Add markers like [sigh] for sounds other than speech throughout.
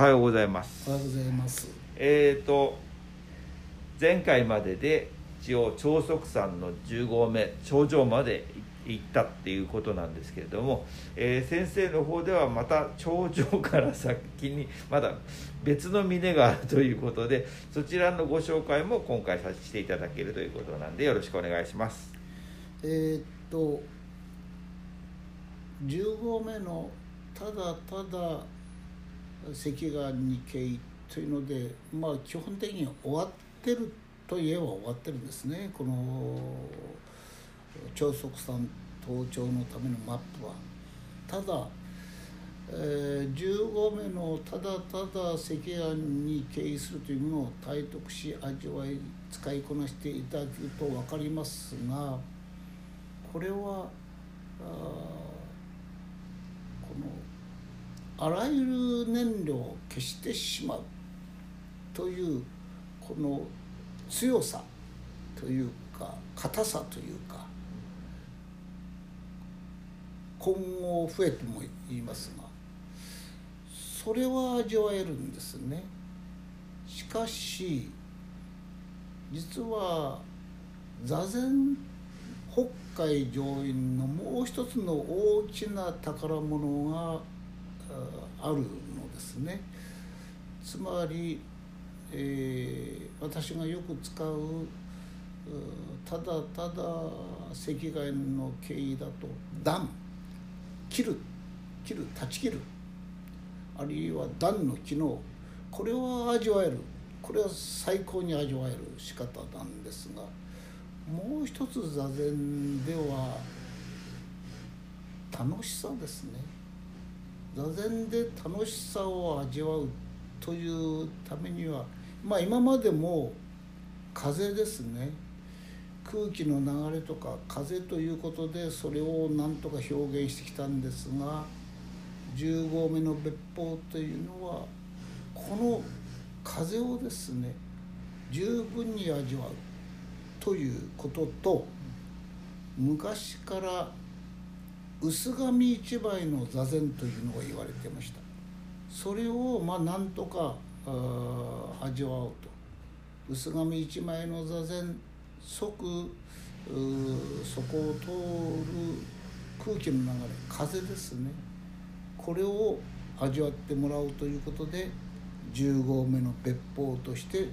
はようございますおはようございます。えーと前回までで一応長足山の10合目頂上まで行ったっていうことなんですけれども、えー先生の方ではまた頂上から先にまだ別の峰があるということでそちらのご紹介も今回させていただけるということなんでよろしくお願いします。えーっと10合目のただただ赤岩に経というのでまあ基本的に終わってるといえば終わってるんですねこの長足山登頂のためのマップは。ただえー10合目のただただ赤岩に経緯するというものを体得し味わい使いこなしていただくと分かりますがこれはあーこのあらゆる燃料を消してしまうというこの強さというか硬さというか今後増えても言いますがそれは味わえるんですね。しかし実は座禅北海上院のもう一つの大きな宝物があるのですね。つまり、えー私がよく使うただただ赤外の経緯だと断切る。切る。断ち切る。あるいは断の機能。これは味わえる。これは最高に味わえる。仕方なんですが。もう一つ座禅では楽しさですね。座禅で楽しさを味わうというためにはまあ今までも風ですね。空気の流れとか風ということでそれを何とか表現してきたんですが10合目の別法というのはこの風をですね十分に味わうということと昔から薄紙一枚の座禅というのが言われてましたそれをまあなんとかあ味わおうと薄紙一枚の座禅即そこを通る空気の流れ風ですねこれを味わってもらうということで10合目の別法として、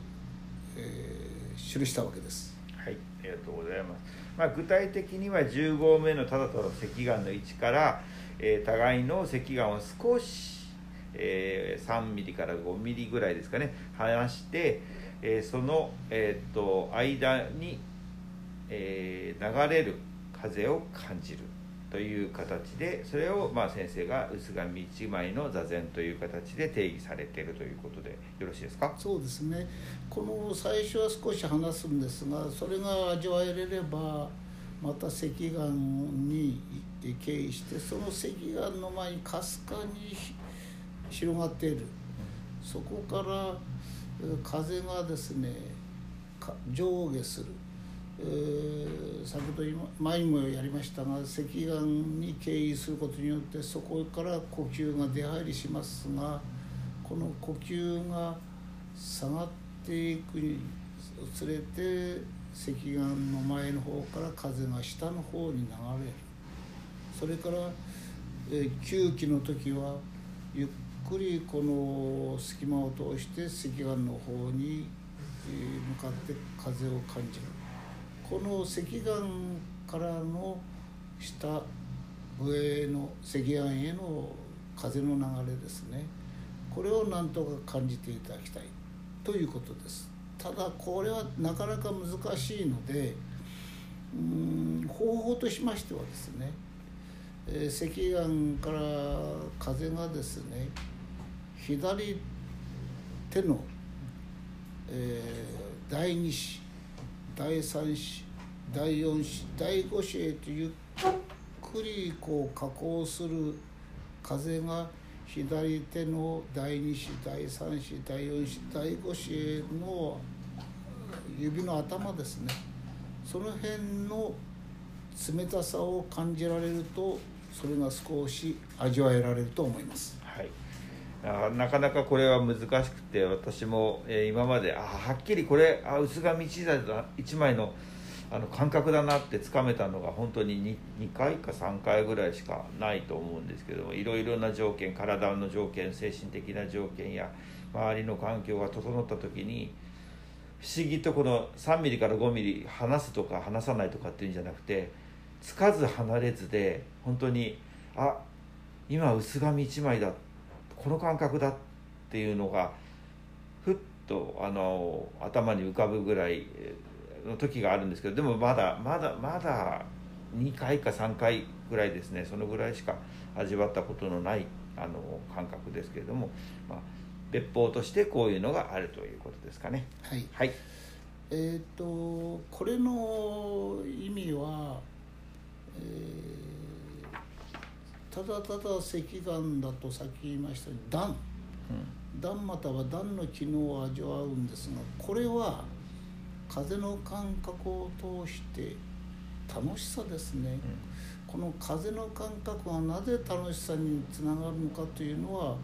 えー記したわけです。はい、ありがとうございます。まあ、具体的には10合目のただただ赤岩の位置から、えー互いの赤岩を少し、えー3ミリから5ミリぐらいですかね離して、えーその、えーと間に、え流れる風を感じる。という形でそれを、まあ、先生が薄紙一枚の座禅という形で定義されているということでよろしいですか？そうですね。この最初は少し話すんですがそれが味わえれればまた赤岩に行って経緯してその赤岩の前にかすかに広がっている。そこから風がですね上下する、え先ほど前にもやりましたが赤岩に経由することによってそこから呼吸が出入りしますがこの呼吸が下がっていくにつれて赤岩の前の方から風が下の方に流れる。それから、え吸気の時はゆっくりこの隙間を通して赤岩の方に向かって風を感じる。この赤岩からの下上の赤岩への風の流れですね。これをなんとか感じていただきたいということです。ただこれはなかなか難しいのでうん方法としましてはですね、えー赤岩から風がですね左手の、えー第二子第三子第四子第五子へとゆっくりこう下降する風が左手の第二子第三子第四子第五子への指の頭ですねその辺の冷たさを感じられるとそれが少し味わえられると思います。なかなかこれは難しくて私も、えー今まであはっきりこれあ薄紙一枚だ一枚のあの感覚だなってつかめたのが本当に 2, 2回か3回ぐらいしかないと思うんですけどもいろいろな条件体の条件精神的な条件や周りの環境が整った時に不思議とこの3ミリから5ミリ離すとか離さないとかっていうんじゃなくてつかず離れずで本当にあ今薄紙1枚だってこの感覚だっていうのがふっとあの頭に浮かぶぐらいえーの時があるんですけどでもまだまだまだ2回か3回ぐらいですねそのぐらいしか味わったことのないあの感覚ですけれども、まあ、別法としてこういうのがあるということですかね。はいはい、えっ、とこれの意味は、えーただただ石岩だとさっき言いましたように段段または段の機能を味わうんですがこれは風の感覚を通して楽しさですね、この風の感覚がなぜ楽しさにつながるのかというのは、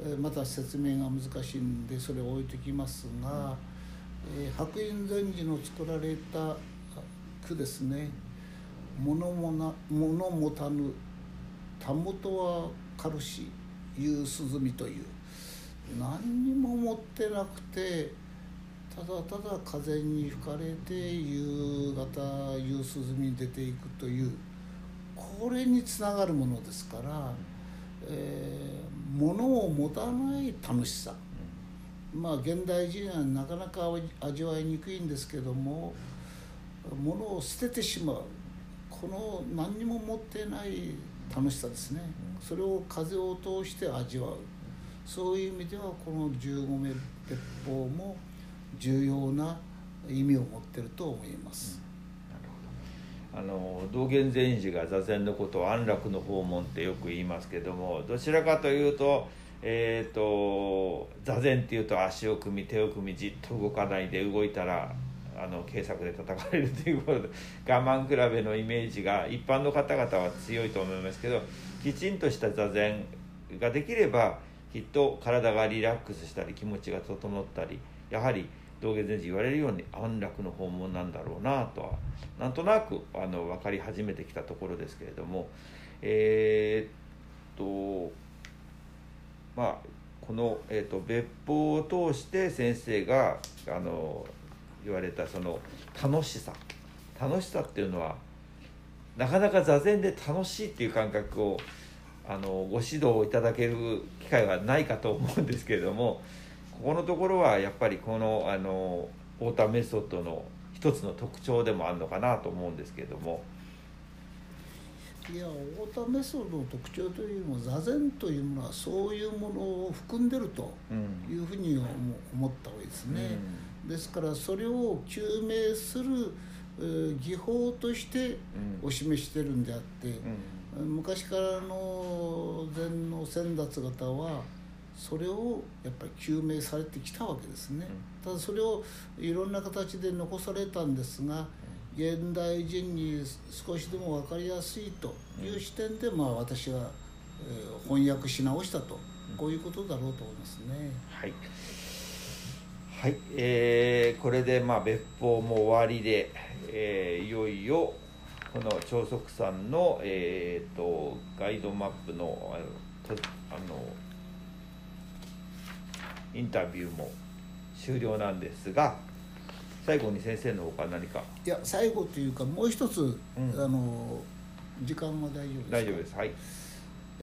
えーまた説明が難しいんでそれを置いてきますが、えー白隠禅師の作られた句ですね「物もな物もたぬたもとは軽し夕涼み」という。何にも持ってなくてただただ風に吹かれて夕方夕涼みに出ていくというこれにつながるものですから、えー物を持たない楽しさ。まあ現代人はなかなか味わいにくいんですけども物を捨ててしまう。この何にも持ってない楽しさですね。それを風を通して味わう。そういう意味ではこの15名鉄砲も重要な意味を持ってると思います。あの道元禅師が座禅のことを安楽の訪問ってよく言いますけどもどちらかというと,、えー、と座禅っていうと足を組み手を組みじっと動かないで動いたらあの警察で叩かれるということで [laughs] 我慢比べのイメージが一般の方々は強いと思いますけどきちんとした座禅ができればきっと体がリラックスしたり気持ちが整ったりやはり道元禅師言われるように安楽の訪問なんだろうなとはなんとなくあの分かり始めてきたところですけれどもえーっとまあこの、えーっと別法を通して先生があの言われたその楽しさ楽しさっていうのはなかなか座禅で楽しいっていう感覚をあのご指導いただける機会はないかと思うんですけれどもここのところはやっぱりこのあのオーターメソッドの一つの特徴でもあるのかなと思うんですけれども。いや太田メソッドの特徴というよりも座禅というものはそういうものを含んでるとうんいうふうに思思った方がいいですね。ですからそれを究明するえー技法としてうん。お示ししてるんであって、うん。昔からの禅の先達方はそれをやっぱり究明されてきたわけですね、ただそれをいろんな形で残されたんですが現代人に少しでも分かりやすいという視点で、まあ、私は、えー翻訳し直したとこういうことだろうと思いますね。はい、はいえーこれでまあ別法も終わりで、えーいよいよこの長足さんの、えー、とガイドマップのあのとあのインタビューも終了なんですが最後に先生のほか何か。いや最後というかもう一つ、ん。あの時間は大丈夫ですか？大丈夫です。はい